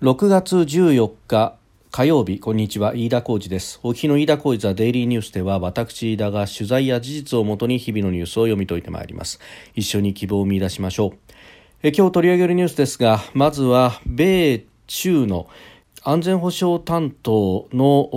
6月14日火曜日こんにちは。飯田浩二です。お日の飯田浩二ザデイリーニュースでは私飯田が取材や事実をもとに日々のニュースを読み解いてまいります。一緒に希望を見出しましょう。え今日取り上げるニュースですがまずは米中の安全保障担当の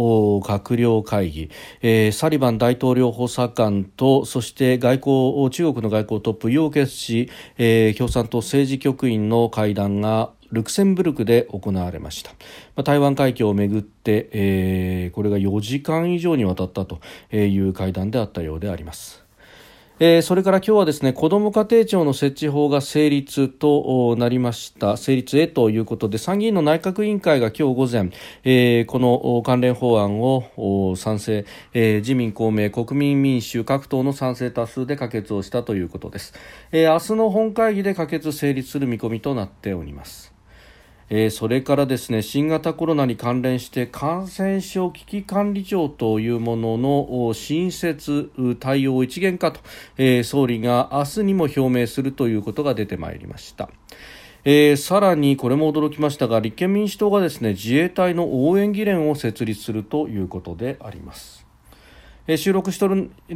閣僚会議、えー、サリバン大統領補佐官とそして外交中国の外交トップ楊潔氏、えー、共産党政治局員の会談がルクセンブルクで行われました、まあ、台湾海峡をめぐって、えー、これが4時間以上にわたったという会談であったようであります。えー、それから今日はですね子ども家庭庁の設置法が成立となりました。成立へということで参議院の内閣委員会が今日午前、えー、この関連法案を賛成、えー、自民公明国民民主各党の賛成多数で可決をしたということです、えー、明日の本会議で可決成立する見込みとなっております。えー、それからですね新型コロナに関連して感染症危機管理庁というものの新設対応一元化と、えー、総理が明日にも表明するということが出てまいりました。えー、さらにこれも驚きましたが立憲民主党がですね自衛隊の応援議連を設立するということであります。収録してお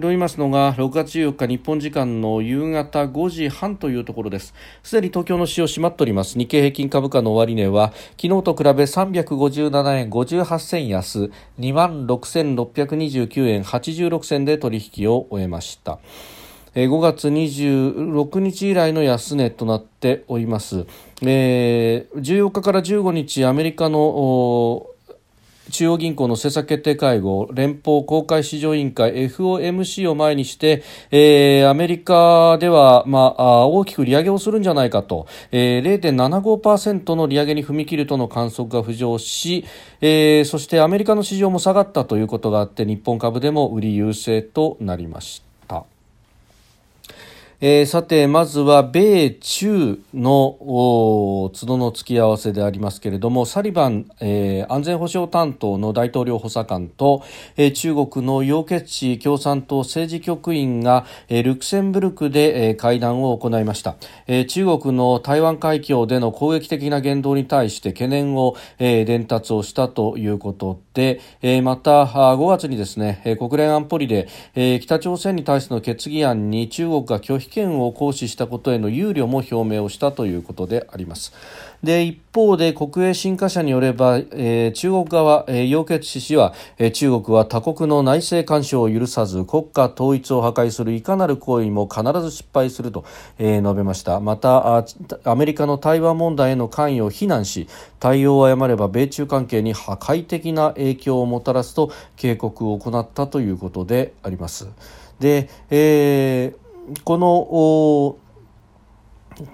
りますのが6月14日日本時間の夕方5時半というところです。すでに東京の市場閉まっております。日経平均株価の終値は昨日と比べ357円58銭安2万6629円86銭で取引を終えました。5月26日以来の安値となっております、えー、14日から15日アメリカの中央銀行の政策決定会合連邦公開市場委員会 FOMC を前にして、えー、アメリカでは、まあ、大きく利上げをするんじゃないかと、えー、0.75%の利上げに踏み切るとの観測が浮上し、えー、そしてアメリカの市場も下がったということがあって日本株でも売り優勢となりました。えー、さてまずは米中の都度の付き合わせでありますけれどもサリバン、えー、安全保障担当の大統領補佐官と、えー、中国の楊潔チ共産党政治局員が、えー、ルクセンブルクで、えー、会談を行いました、えー、中国の台湾海峡での攻撃的な言動に対して懸念を、えー、伝達をしたということで、えー、また5月にですね国連安保理で、えー、北朝鮮に対しての決議案に中国が拒否権を行使したことへの憂慮も表明をしたということであります。で一方で国営新華社によれば、えー、中国側、えー、楊潔氏は、えー、中国は他国の内政干渉を許さず国家統一を破壊するいかなる行為も必ず失敗すると、えー、述べましたまたアメリカの台湾問題への関与を非難し対応を誤れば米中関係に破壊的な影響をもたらすと警告を行ったということでありますで、えーこの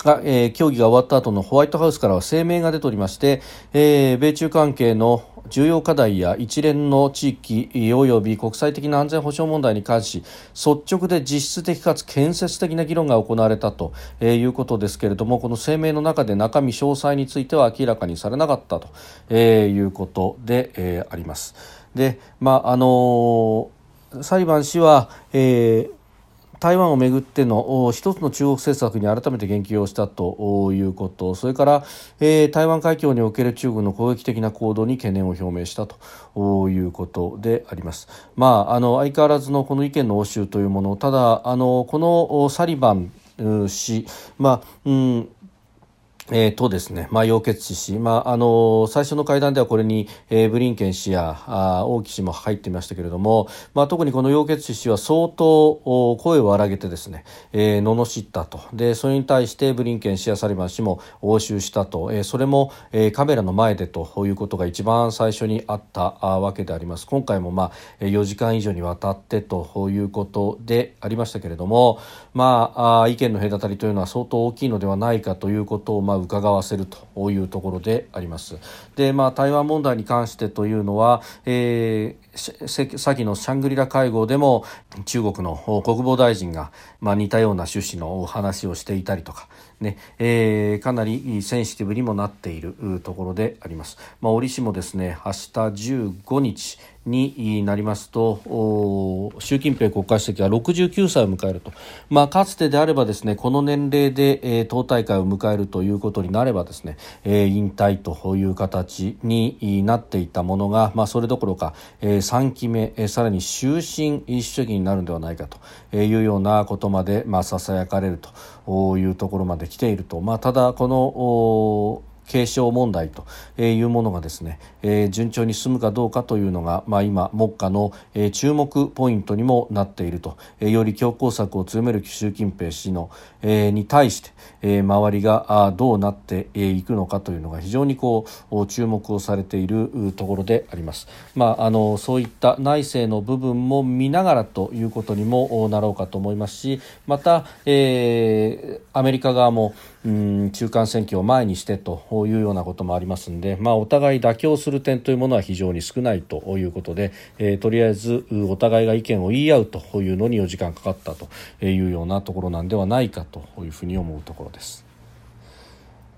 が、えー、協議が終わった後のホワイトハウスからは声明が出ておりまして、えー、米中関係の重要課題や一連の地域及び国際的な安全保障問題に関し率直で実質的かつ建設的な議論が行われたと、えー、いうことですけれどもこの声明の中で中身詳細については明らかにされなかったと、えー、いうことで、えー、あります。で、まああのー、裁判氏は、えー台湾をめぐっての一つの中国政策に改めて言及をしたということそれから、えー、台湾海峡における中国の攻撃的な行動に懸念を表明したということであります。まあ、あの相変わらずのこの意見の応酬というものただあのこのサリバン氏、まあうんえー、とですね、まあ、楊潔氏、まあ、あの最初の会談ではこれに、えー、ブリンケン氏やあ王毅氏も入っていましたけれども、まあ、特にこの楊潔氏は相当声を荒げてですね、えー、罵ったと。でそれに対してブリンケン氏やサリバン氏も応酬したと、えー、それも、えー、カメラの前でということが一番最初にあったわけであります。今回も、まあ、4時間以上にわたってということでありましたけれども、まあ、あ意見の隔たりというのは相当大きいのではないかということを、まあ伺わせるというところであります。で、まあ、台湾問題に関してというのは、えー、先のシャングリラ会合でも中国の国防大臣が、まあ、似たような趣旨の話をしていたりとか、ね、えー、かなりセンシティブにもなっているところであります。まあ、折しもですね、明日15日、になりますと習近平国家主席は69歳を迎えると、まあ、かつてであればですねこの年齢で、えー、党大会を迎えるということになればですね、えー、引退という形になっていたものが、まあ、それどころか、えー、3期目、えー、さらに終身主義になるのではないかというようなことまで、まあ、ささやかれるというところまで来ていると、まあ、ただこの継承問題というものがですね、えー、順調に進むかどうかというのが、まあ、今目下の、えー、注目ポイントにもなっていると、えー、より強硬策を強める習近平氏の、えー、に対して、えー、周りがあどうなっていくのかというのが非常にこう注目をされているところであります。まあ、あのそういった内政の部分も見ながらということにもなろうかと思いますしまた、えー、アメリカ側もうん中間選挙を前にしてというようなこともありますので、まあ、お互い妥協する点というものは非常に少ないということで、えー、とりあえずお互いが意見を言い合うというのに4時間かかったというようなところなんではないかというふうに思うところです。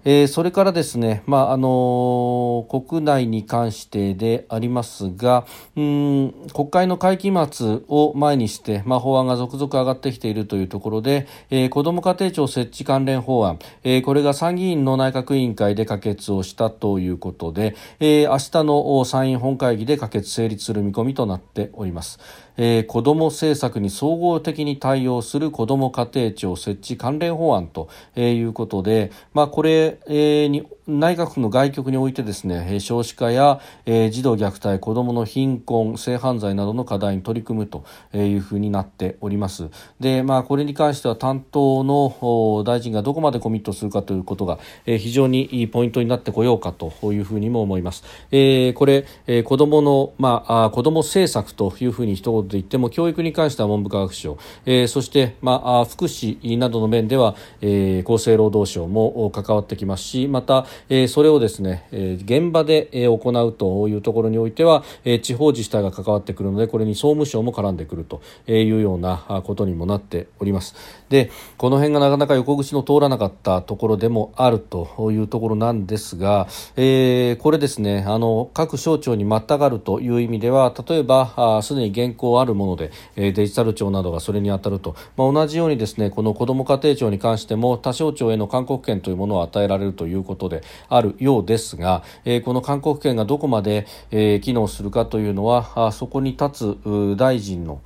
えー、それからですね、まああのー、国内に関してでありますが、うん国会の会期末を前にして、まあ、法案が続々上がってきているというところで、えー、子ども家庭庁設置関連法案、えー、これが参議院の内閣委員会で可決をしたということで、えー、明日の参院本会議で可決成立する見込みとなっております。えー、子ども政策に総合的に対応する子ども家庭庁設置関連法案ということで、まあ、これ、えー、に内閣府の外局においてですね少子化や、えー、児童虐待子どもの貧困性犯罪などの課題に取り組むというふうになっております。で、まあ、これに関しては担当の大臣がどこまでコミットするかということが、えー、非常にいいポイントになってこようかというふうにも思います、えー、これ、えー、子どもの、まあ、子ども政策というふうに一言で言っても教育に関しては文部科学省、えー、そして、まあ、福祉などの面では、えー、厚生労働省も関わってきますしまたえ、それをですね、え、現場で、行うというところにおいては、え、地方自治体が関わってくるのでこれに総務省も絡んでくるというようなことにもなっております。でこの辺がなかなか横口の通らなかったところでもあるというところなんですが、えー、これですねあの各省庁にまたがるという意味では例えばすでに現行あるもので、デジタル庁などがそれに当たると、まあ、同じようにですねこの子ども家庭庁に関しても他省庁への勧告権というものを与えられるということであるようですが、え、この勧告権がどこまで、え、機能するかというのはあそこに立つ大臣の、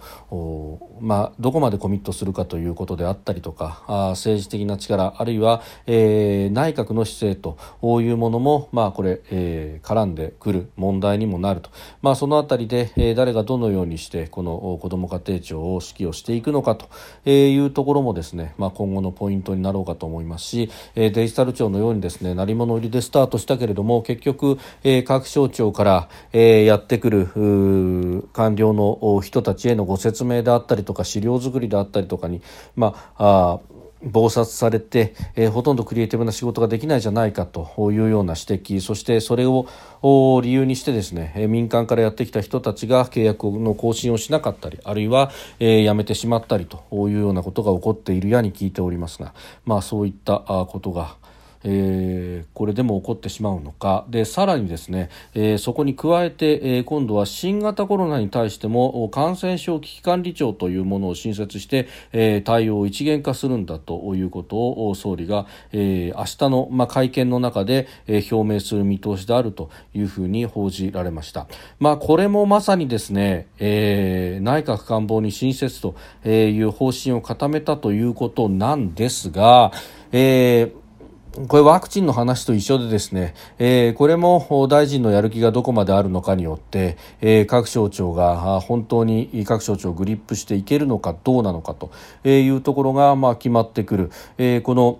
まあ、どこまでコミットするかということであったりとかあ政治的な力あるいは、えー、内閣の姿勢というものも、まあ、これ、えー、絡んでくる問題にもなると、まあ、そのあたりで、えー、誰がどのようにしてこの子ども家庭庁を指揮をしていくのかというところもですね、まあ、今後のポイントになろうかと思いますし、え、デジタル庁のようにですね鳴り物入りでスタートしたけれども結局、えー、各省庁から、えー、やってくる官僚の人たちへのご説明であったりとか資料作りであったりとかに、まあ、あ忙殺されて、えー、ほとんどクリエイティブな仕事ができないじゃないかというような指摘そしてそれを理由にしてですね、えー、民間からやってきた人たちが契約の更新をしなかったりあるいは、えー、辞めてしまったりというようなことが起こっているやに聞いておりますが、まあ、そういったことがえー、これでも起こってしまうのかでさらにですね、えー、そこに加えて、えー、今度は新型コロナに対しても感染症危機管理庁というものを新設して、えー、対応を一元化するんだということを総理が、えー、明日の、まあ、会見の中で、えー、表明する見通しであるというふうに報じられました。まあ、これもまさにですね、えー、内閣官房に新設という方針を固めたということなんですが、えーこれワクチンの話と一緒でですね、えー、これも大臣のやる気がどこまであるのかによって、えー、各省庁が本当に各省庁をグリップしていけるのかどうなのかというところがまあ決まってくる、えー、この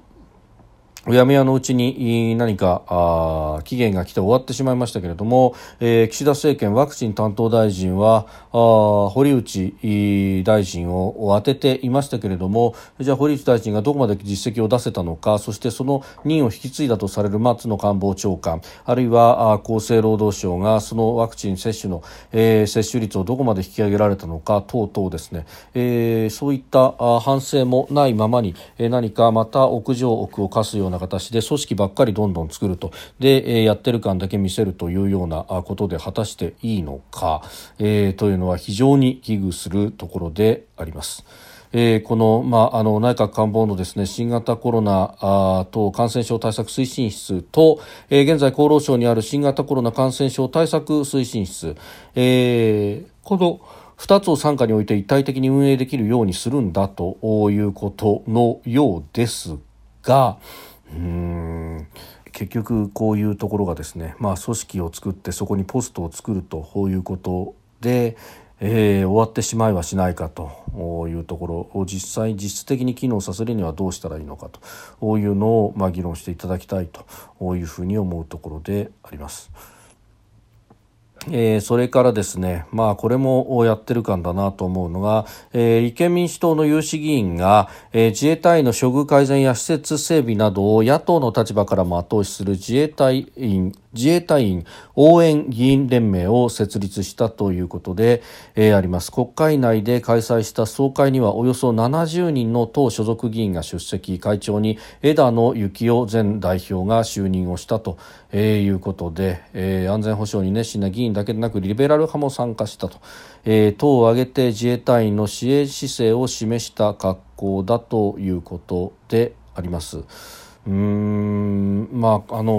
うやむやのうちに何かあ期限が来て終わってしまいましたけれども、えー、岸田政権ワクチン担当大臣はあ堀内大臣を当てていましたけれどもじゃあ堀内大臣がどこまで実績を出せたのかそしてその任を引き継いだとされる松野官房長官あるいはあ厚生労働省がそのワクチン接種の、えー、接種率をどこまで引き上げられたのか等々ですね、えー、そういったあ反省もないままに、え、何かまた屋上奥を課すようなな形で組織ばっかりどんどん作ると。で、えやってる感だけ見せるというようなことで果たしていいのか、え、というのは非常に危惧するところであります。えー、この,、まあ、あの内閣官房のですね新型コロナ等感染症対策推進室と、えー、現在厚労省にある新型コロナ感染症対策推進室、えー、この2つを傘下において一体的に運営できるようにするんだということのようですが、うん結局こういうところがですね、まあ、組織を作ってそこにポストを作るということで、えー、終わってしまいはしないかというところを実際実質的に機能させるにはどうしたらいいのかというのを、まあ、議論していただきたいというふうに思うところであります。えー、それからですね、まあこれもやってる感だなと思うのが、えー、立憲民主党の有志議員が、えー、自衛隊員の処遇改善や施設整備などを野党の立場からも後押しする自衛隊員自衛隊員応援議員連盟を設立したということで、えー、あります。国会内で開催した総会にはおよそ70人の党所属議員が出席。会長に枝野幸男前代表が就任をしたと、えー、いうことで、えー、安全保障に熱心な議員だけでなくリベラル派も参加したと、えー、党を挙げて自衛隊員の支援姿勢を示した格好だということであります。うんまああの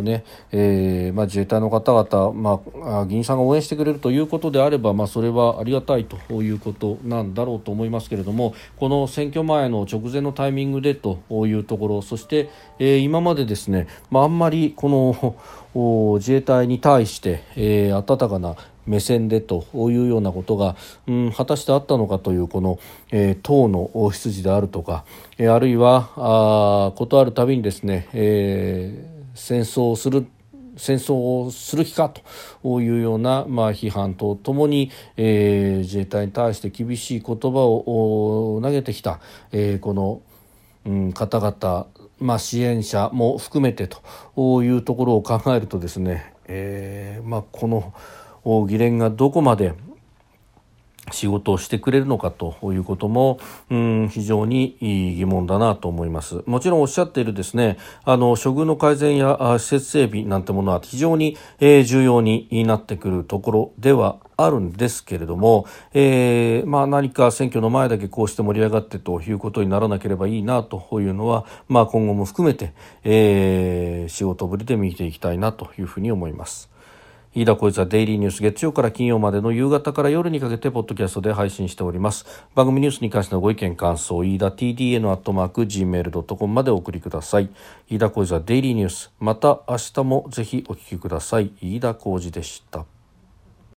ー、ね、えー、まあ、自衛隊の方々、まあ、議員さんが応援してくれるということであれば、まあ、それはありがたいということなんだろうと思いますけれどもこの選挙前の直前のタイミングでというところそして、えー、今までですね、まあ、あんまりこの自衛隊に対して、えー、温かな目線でというようなことが、うん、果たしてあったのかというこの、えー、党の出自であるとか、えー、あるいはあことあるたびにですね、えー、戦争をする戦争をする気かというような、まあ、批判とともに、えー、自衛隊に対して厳しい言葉を投げてきた、えー、この、うん、方々、まあ、支援者も含めてというところを考えるとですね、えーまあ、この議連がどこまで仕事をしてくれるのかということも、うん、非常に疑問だなと思います。もちろんおっしゃっているですね、あの、処遇の改善や施設整備なんてものは非常に、えー、重要になってくるところではあるんですけれども、えー、まあ何か選挙の前だけこうして盛り上がってということにならなければいいなというのは、まあ今後も含めて、えー、仕事ぶりで見ていきたいなというふうに思います。飯田小一はデイリーニュース月曜から金曜までの夕方から夜にかけてポッドキャストで配信しております。番組ニュースに関してのご意見感想飯田 TDN アットマーク Gmail.com までお送りください。飯田小一はデイリーニュースまた明日もぜひお聞きください。飯田浩二でした。